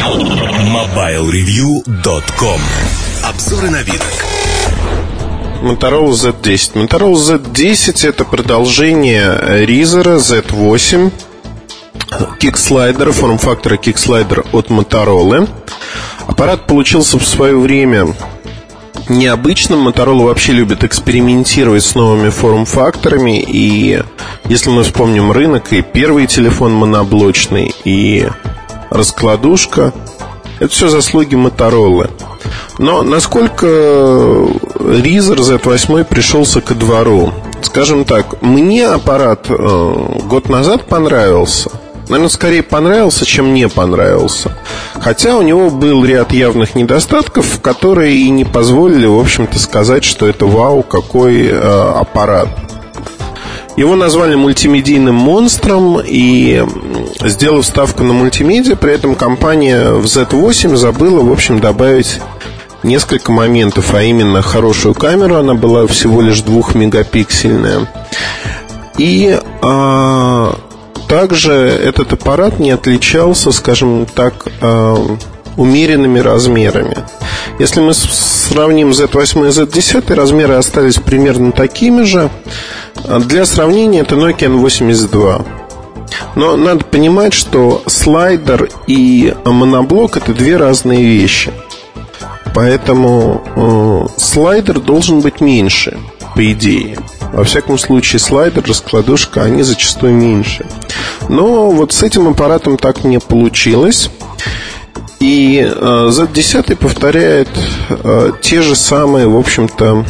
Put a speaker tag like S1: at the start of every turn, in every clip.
S1: MobileReview.com Обзоры на вид.
S2: Motorola Z10. Motorola Z10 это продолжение Razer Z8 кикслайдера, форм-фактора кикслайдер от Motorola. Аппарат получился в свое время необычным. Motorola вообще любит экспериментировать с новыми форм-факторами. И если мы вспомним рынок, и первый телефон моноблочный, и раскладушка, это все заслуги Motorola. Но насколько Razer Z8 пришелся ко двору? Скажем так, мне аппарат э, год назад понравился – наверное, скорее понравился, чем не понравился. Хотя у него был ряд явных недостатков, которые и не позволили, в общем-то, сказать, что это вау, какой э, аппарат. Его назвали мультимедийным монстром и, сделав ставку на мультимедиа, при этом компания в Z8 забыла, в общем, добавить несколько моментов, а именно хорошую камеру, она была всего лишь двухмегапиксельная. И э, также этот аппарат не отличался, скажем так, э, умеренными размерами. Если мы сравним Z8 и Z10, размеры остались примерно такими же. Для сравнения это Nokia N82. Но надо понимать, что слайдер и моноблок это две разные вещи. Поэтому э, слайдер должен быть меньше, по идее. Во всяком случае, слайдер, раскладушка, они зачастую меньше. Но вот с этим аппаратом так не получилось. И э, Z10 повторяет э, те же самые, в общем-то,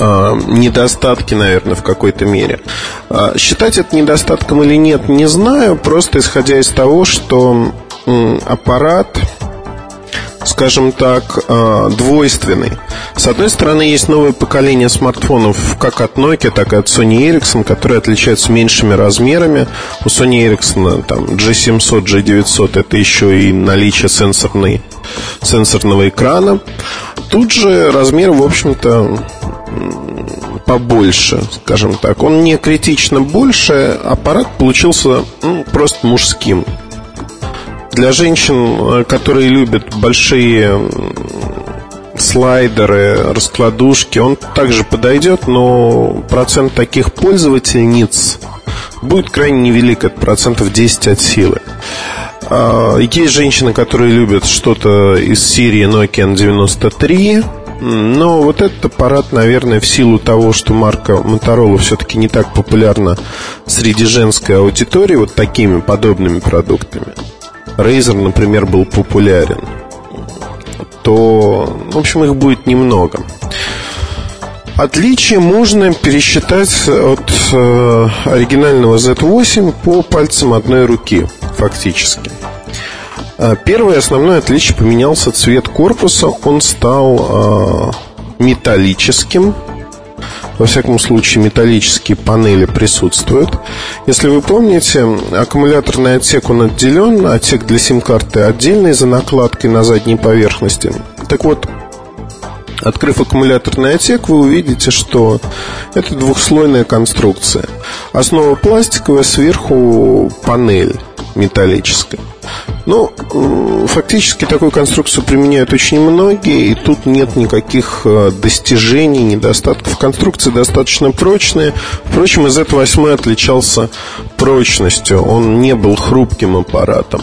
S2: недостатки, наверное, в какой-то мере. Э, считать это недостатком или нет, не знаю, просто исходя из того, что аппарат скажем так, э, двойственный. С одной стороны, есть новое поколение смартфонов как от Nokia, так и от Sony Ericsson, которые отличаются меньшими размерами. У Sony Ericsson там G700, G900 это еще и наличие сенсорной, сенсорного экрана. Тут же размер, в общем-то, побольше, скажем так. Он не критично больше, аппарат получился ну, просто мужским. Для женщин, э, которые любят большие слайдеры, раскладушки, он также подойдет, но процент таких пользовательниц будет крайне невелик, это процентов 10 от силы. А, есть женщины, которые любят что-то из серии Nokia N93, но вот этот аппарат, наверное, в силу того, что марка Motorola все-таки не так популярна среди женской аудитории вот такими подобными продуктами – Razer, например, был популярен, то, в общем, их будет немного. Отличие можно пересчитать от э, оригинального Z8 по пальцам одной руки, фактически. Э, первое основное отличие поменялся цвет корпуса. Он стал э, металлическим, во всяком случае, металлические панели присутствуют. Если вы помните, аккумуляторный отсек он отделен, отсек для сим-карты отдельный за накладкой на задней поверхности. Так вот, Открыв аккумуляторный отсек, вы увидите, что это двухслойная конструкция. Основа пластиковая, сверху панель металлическая. Ну, фактически такую конструкцию применяют очень многие, и тут нет никаких э, достижений, недостатков. Конструкция достаточно прочная. Впрочем, из этого 8 отличался прочностью. Он не был хрупким аппаратом.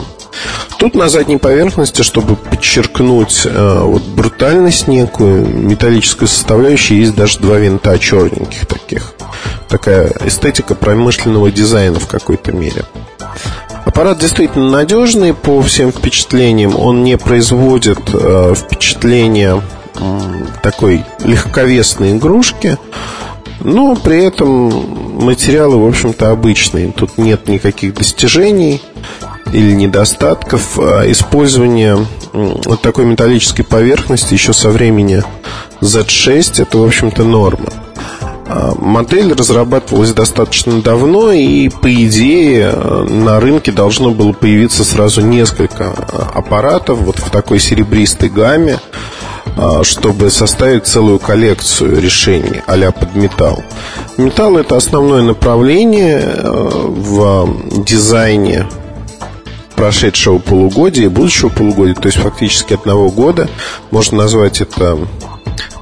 S2: Тут на задней поверхности, чтобы подчеркнуть э, вот, брутальность некую, металлическую составляющую, есть даже два винта черненьких таких. Такая эстетика промышленного дизайна в какой-то мере. Аппарат действительно надежный по всем впечатлениям. Он не производит э, впечатления э, такой легковесной игрушки. Но при этом материалы, в общем-то, обычные. Тут нет никаких достижений или недостатков. А использование вот такой металлической поверхности еще со времени Z6 это, в общем-то, норма. А, модель разрабатывалась достаточно давно, и по идее на рынке должно было появиться сразу несколько аппаратов вот в такой серебристой гамме, а, чтобы составить целую коллекцию решений а-ля под металл. Металл это основное направление в дизайне прошедшего полугодия и будущего полугодия, то есть фактически одного года. Можно назвать это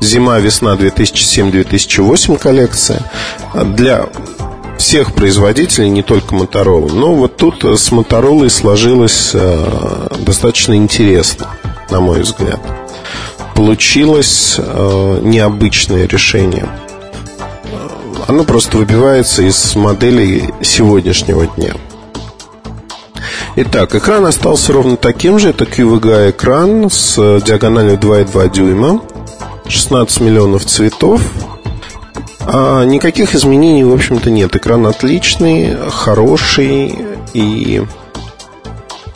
S2: зима-весна 2007-2008 коллекция. Для всех производителей, не только Motorola. Но вот тут с Motorola сложилось э, достаточно интересно, на мой взгляд. Получилось э, необычное решение. Оно просто выбивается из моделей сегодняшнего дня. Итак, экран остался ровно таким же. Это QVGA экран с диагональю 2,2 дюйма. 16 миллионов цветов. А никаких изменений, в общем-то, нет. Экран отличный, хороший и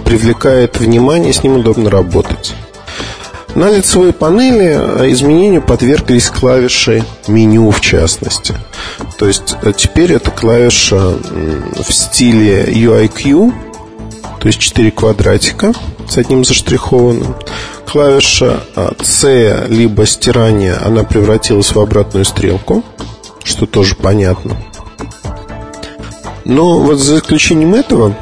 S2: привлекает внимание, с ним удобно работать. На лицевой панели изменению подверглись клавиши меню в частности. То есть э, теперь эта клавиша в стиле UIQ, то есть 4 квадратика с одним заштрихованным. Клавиша C, либо стирание, она превратилась в обратную стрелку, что тоже понятно. Но вот за исключением этого,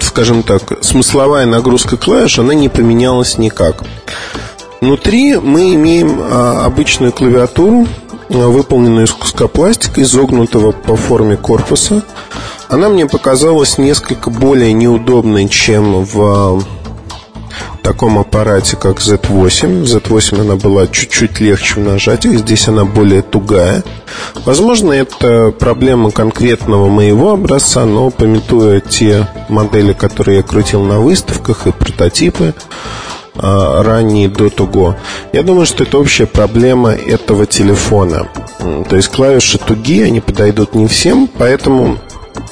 S2: скажем так, смысловая нагрузка клавиш, она не поменялась никак. Внутри мы имеем а, обычную клавиатуру, а, выполненную из куска пластика, изогнутого по форме корпуса. Она мне показалась несколько более неудобной, чем в таком аппарате, как Z8. Z8 она была чуть-чуть легче в нажатиях, здесь она более тугая. Возможно, это проблема конкретного моего образца, но пометуя те модели, которые я крутил на выставках и прототипы, а, ранние до того. Я думаю, что это общая проблема этого телефона. То есть клавиши тугие, они подойдут не всем, поэтому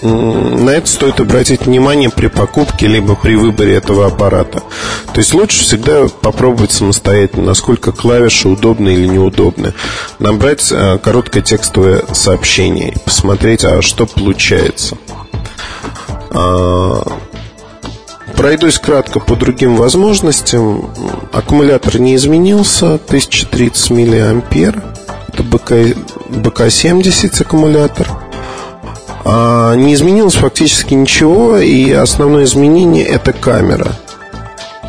S2: на это стоит обратить внимание при покупке либо при выборе этого аппарата. То есть лучше всегда попробовать самостоятельно, насколько клавиши удобны или неудобны. Набрать э, короткое текстовое сообщение и посмотреть, а что получается. А, пройдусь кратко по другим возможностям. Аккумулятор не изменился, 1030 мА. Это БК, БК-70 аккумулятор. А, не изменилось фактически ничего, и основное изменение это камера.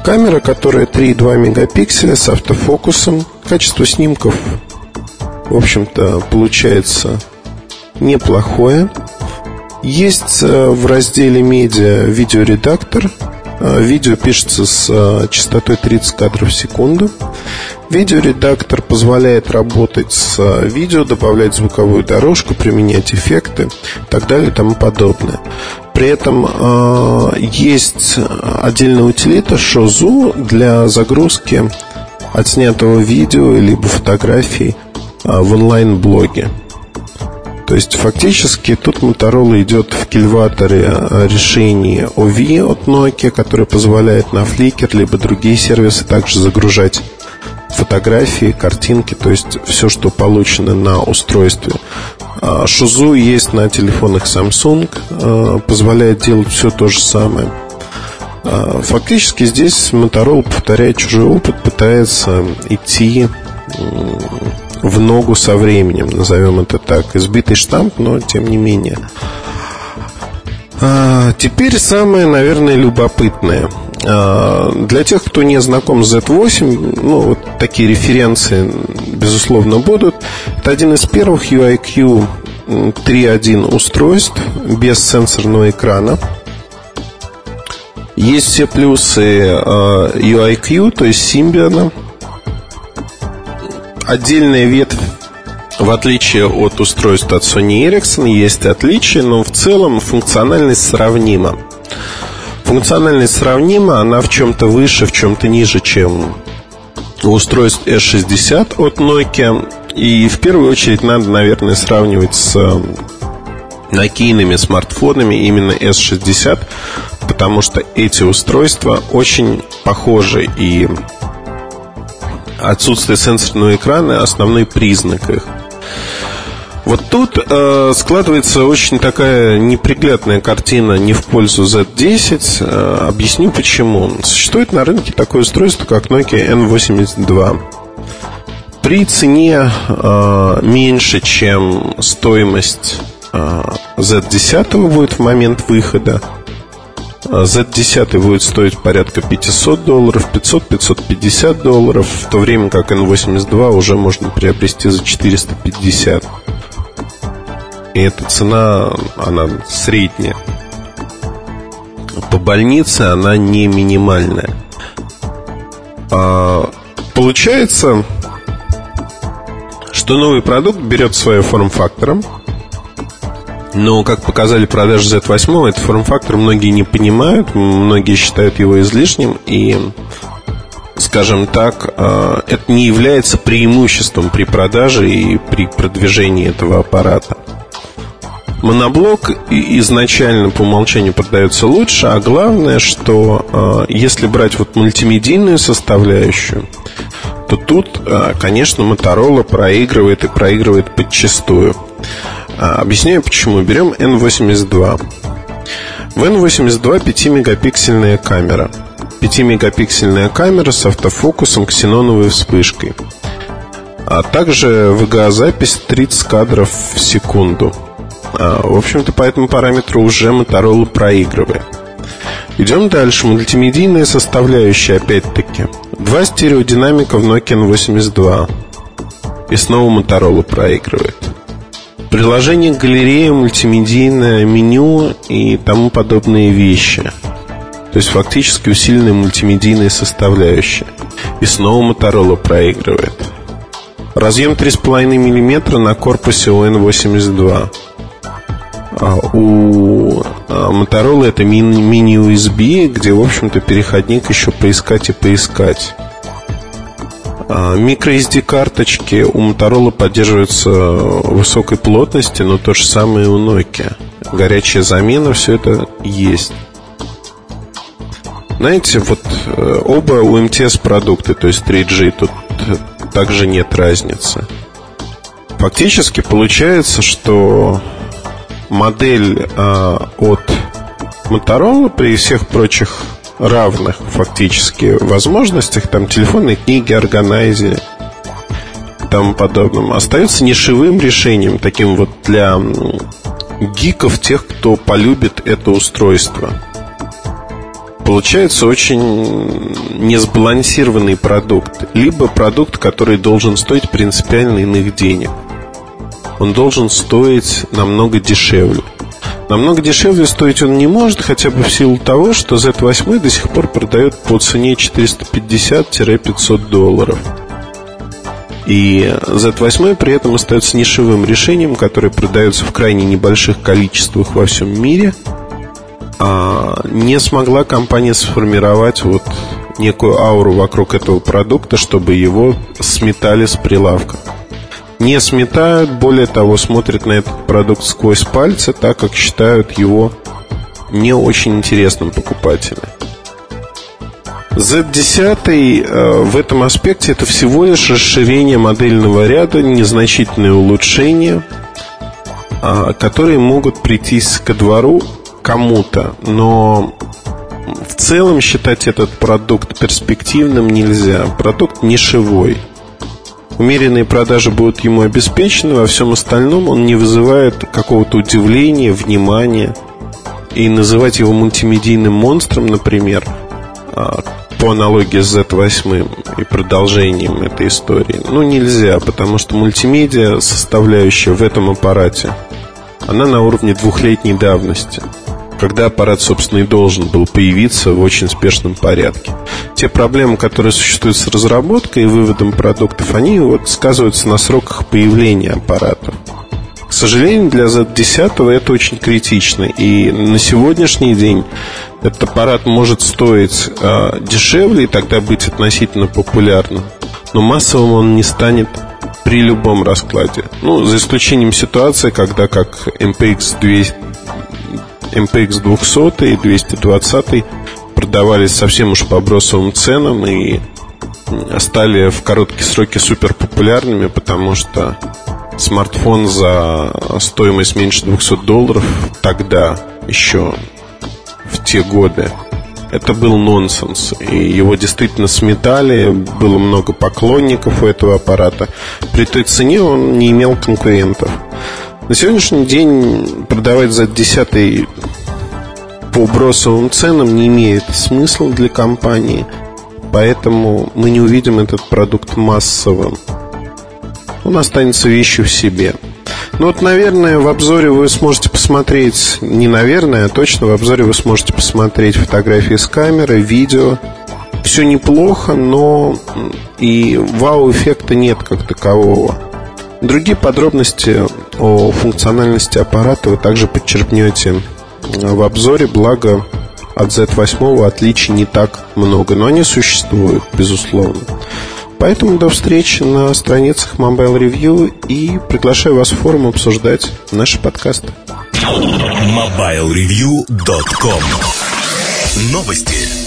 S2: Камера, которая 3,2 мегапикселя с автофокусом. Качество снимков, в общем-то, получается неплохое. Есть э, в разделе медиа видеоредактор, видео пишется с э, частотой 30 кадров в секунду. Видеоредактор позволяет работать с э, видео, добавлять звуковую дорожку, применять эффекты и так далее и тому подобное. При этом э, есть отдельная утилита Шозу для загрузки отснятого видео либо фотографий э, в онлайн-блоге. То есть фактически тут Motorola идет в кильваторе э, решение OV от Nokia, которое позволяет на Flickr либо другие сервисы также загружать фотографии, картинки, то есть все, что получено на устройстве. А Шузу есть на телефонах Samsung, э, позволяет делать все то же самое. А фактически здесь Motorola, повторяет чужой опыт, пытается идти в ногу со временем, назовем это так. Избитый штамп, но тем не менее. А, теперь самое, наверное, любопытное. А, для тех, кто не знаком с Z8, ну, вот такие референции, безусловно, будут. Это один из первых UIQ 3.1 устройств без сенсорного экрана. Есть все плюсы а, UIQ, то есть Symbian, отдельная ветвь в отличие от устройств от Sony Ericsson есть отличия, но в целом функциональность сравнима. Функциональность сравнима, она в чем-то выше, в чем-то ниже, чем у устройств S60 от Nokia. И в первую очередь надо, наверное, сравнивать с накийными смартфонами именно S60, потому что эти устройства очень похожи и отсутствие сенсорного экрана основной признак их. Вот тут э, складывается очень такая неприглядная картина не в пользу Z10. Э, объясню почему. Существует на рынке такое устройство, как Nokia N82. При цене э, меньше, чем стоимость э, Z10 будет в момент выхода, Z10 будет стоить порядка 500 долларов, 500-550 долларов, в то время как N82 уже можно приобрести за 450. И эта цена, она средняя. По больнице она не минимальная. А, получается, что новый продукт берет своим форм-фактором, но, как показали продажи Z8, этот форм-фактор многие не понимают, многие считают его излишним, и, скажем так, а, это не является преимуществом при продаже и при продвижении этого аппарата. Моноблок изначально по умолчанию продается лучше, а главное, что э, если брать вот мультимедийную составляющую, то тут, э, конечно, Motorola проигрывает и проигрывает подчастую. Э, объясняю почему. Берем N82. В N82 5-мегапиксельная камера. 5-мегапиксельная камера с автофокусом ксеноновой вспышкой. А также VGA-запись 30 кадров в секунду – а, в общем-то, по этому параметру уже Motorola проигрывает. Идем дальше. Мультимедийная составляющая, опять-таки. Два стереодинамика в Nokia N82. И снова Motorola проигрывает. Приложение галерея, мультимедийное меню и тому подобные вещи. То есть фактически усиленная мультимедийная составляющая. И снова Motorola проигрывает. Разъем 3,5 мм на корпусе ON82. А, у а, Motorola это мини-USB, где, в общем-то, переходник еще поискать и поискать. MicroSD а, карточки у Motorola поддерживаются высокой плотности, но то же самое и у Nokia. Горячая замена, все это есть. Знаете, вот э, оба UMTS продукты, то есть 3G, тут также нет разницы. Фактически получается, что модель э, от Motorola при всех прочих равных фактически возможностях, там телефонные книги, органайзеры и тому подобным, остается нишевым решением, таким вот для гиков, тех, кто полюбит это устройство. Получается очень несбалансированный продукт, либо продукт, который должен стоить принципиально иных денег – он должен стоить намного дешевле. Намного дешевле стоить он не может, хотя бы в силу того, что Z8 до сих пор продает по цене 450-500 долларов. И Z8 при этом остается нишевым решением, которое продается в крайне небольших количествах во всем мире. А не смогла компания сформировать вот некую ауру вокруг этого продукта, чтобы его сметали с прилавка не сметают, более того, смотрят на этот продукт сквозь пальцы, так как считают его не очень интересным покупателям. Z10 э, в этом аспекте это всего лишь расширение модельного ряда, незначительные улучшения, э, которые могут прийтись ко двору кому-то, но в целом считать этот продукт перспективным нельзя. Продукт нишевой – Умеренные продажи будут ему обеспечены, во всем остальном он не вызывает какого-то удивления, внимания. И называть его мультимедийным монстром, например, а, по аналогии с Z8 и продолжением этой истории, ну нельзя, потому что мультимедиа составляющая в этом аппарате, она на уровне двухлетней давности когда аппарат, собственно, и должен был появиться в очень спешном порядке. Те проблемы, которые существуют с разработкой и выводом продуктов, они вот сказываются на сроках появления аппаратов. К сожалению, для Z10 это очень критично. И на сегодняшний день этот аппарат может стоить э, дешевле и тогда быть относительно популярным. Но массовым он не станет при любом раскладе. Ну, за исключением ситуации, когда как MPX 200, MPX 200 и 220 продавались совсем уж по бросовым ценам и стали в короткие сроки супер популярными, потому что смартфон за стоимость меньше 200 долларов тогда еще в те годы это был нонсенс. И его действительно сметали, было много поклонников у этого аппарата. При той цене он не имел конкурентов. На сегодняшний день продавать за десятый по бросовым ценам не имеет смысла для компании, поэтому мы не увидим этот продукт массовым. Он останется вещью в себе. Ну вот, наверное, в обзоре вы сможете посмотреть, не наверное, а точно в обзоре вы сможете посмотреть фотографии с камеры, видео. Все неплохо, но и вау-эффекта нет как такового. Другие подробности о функциональности аппарата вы также подчеркнете в обзоре, благо от Z8 отличий не так много, но они существуют, безусловно. Поэтому до встречи на страницах Mobile Review и приглашаю вас в форум обсуждать наши подкасты.
S1: MobileReview.com Новости.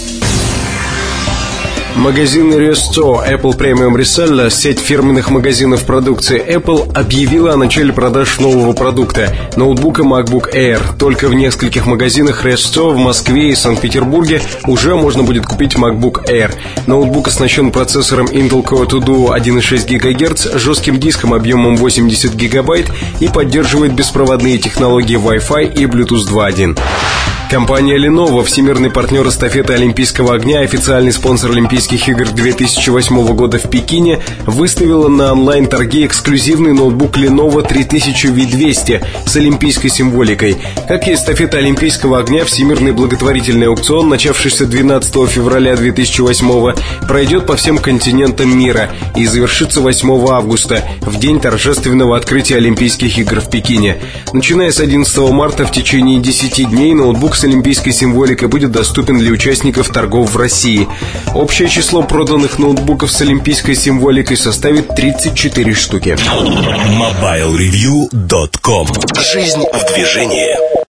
S3: Магазин Resto Apple Premium Reseller, сеть фирменных магазинов продукции Apple, объявила о начале продаж нового продукта – ноутбука MacBook Air. Только в нескольких магазинах Resto в Москве и Санкт-Петербурге уже можно будет купить MacBook Air. Ноутбук оснащен процессором Intel Core 2 Duo 1,6 ГГц, жестким диском объемом 80 ГБ и поддерживает беспроводные технологии Wi-Fi и Bluetooth 2.1. Компания Lenovo, всемирный партнер эстафеты Олимпийского огня, официальный спонсор Олимпийских игр 2008 года в Пекине, выставила на онлайн-торге эксклюзивный ноутбук Lenovo 3000 V200 с олимпийской символикой. Как и эстафета Олимпийского огня, всемирный благотворительный аукцион, начавшийся 12 февраля 2008 пройдет по всем континентам мира и завершится 8 августа, в день торжественного открытия Олимпийских игр в Пекине. Начиная с 11 марта в течение 10 дней ноутбук с олимпийской символикой будет доступен для участников торгов в России. Общее число проданных ноутбуков с олимпийской символикой составит 34 штуки.
S1: MobileReview.com Жизнь в движении.